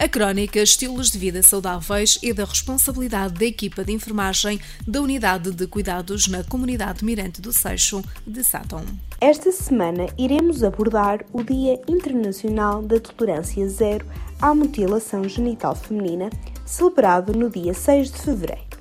A crónica Estilos de Vida Saudáveis é da responsabilidade da equipa de enfermagem da Unidade de Cuidados na Comunidade Mirante do Seixo de Sátão. Esta semana iremos abordar o Dia Internacional da Tolerância Zero à Mutilação Genital Feminina, celebrado no dia 6 de fevereiro.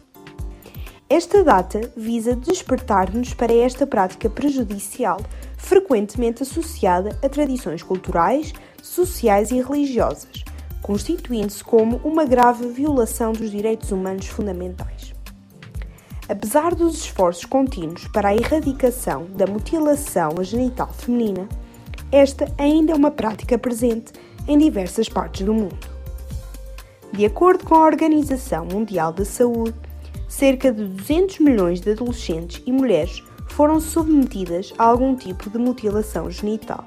Esta data visa despertar-nos para esta prática prejudicial, frequentemente associada a tradições culturais, sociais e religiosas constituindo-se como uma grave violação dos direitos humanos fundamentais. Apesar dos esforços contínuos para a erradicação da mutilação genital feminina, esta ainda é uma prática presente em diversas partes do mundo. De acordo com a Organização Mundial da Saúde, cerca de 200 milhões de adolescentes e mulheres foram submetidas a algum tipo de mutilação genital,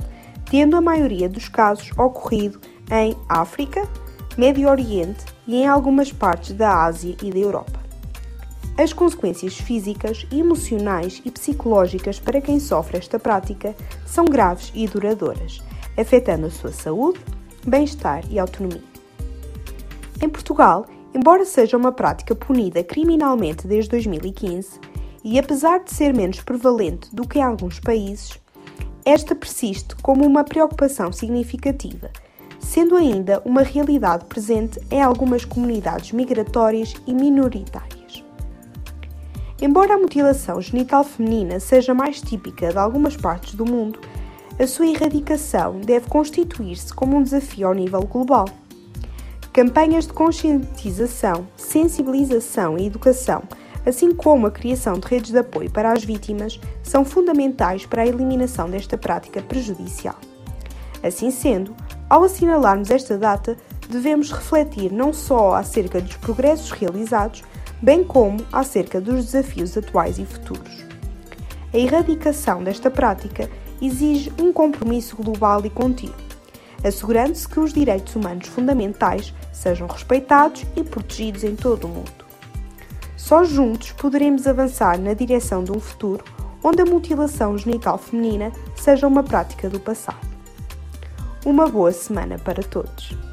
tendo a maioria dos casos ocorrido em África, Médio Oriente e em algumas partes da Ásia e da Europa. As consequências físicas, emocionais e psicológicas para quem sofre esta prática são graves e duradouras, afetando a sua saúde, bem-estar e autonomia. Em Portugal, embora seja uma prática punida criminalmente desde 2015, e apesar de ser menos prevalente do que em alguns países, esta persiste como uma preocupação significativa sendo ainda uma realidade presente em algumas comunidades migratórias e minoritárias. Embora a mutilação genital feminina seja mais típica de algumas partes do mundo, a sua erradicação deve constituir-se como um desafio ao nível global. Campanhas de conscientização, sensibilização e educação, assim como a criação de redes de apoio para as vítimas, são fundamentais para a eliminação desta prática prejudicial. Assim sendo, ao assinalarmos esta data, devemos refletir não só acerca dos progressos realizados, bem como acerca dos desafios atuais e futuros. A erradicação desta prática exige um compromisso global e contínuo, assegurando-se que os direitos humanos fundamentais sejam respeitados e protegidos em todo o mundo. Só juntos poderemos avançar na direção de um futuro onde a mutilação genital feminina seja uma prática do passado. Uma boa semana para todos!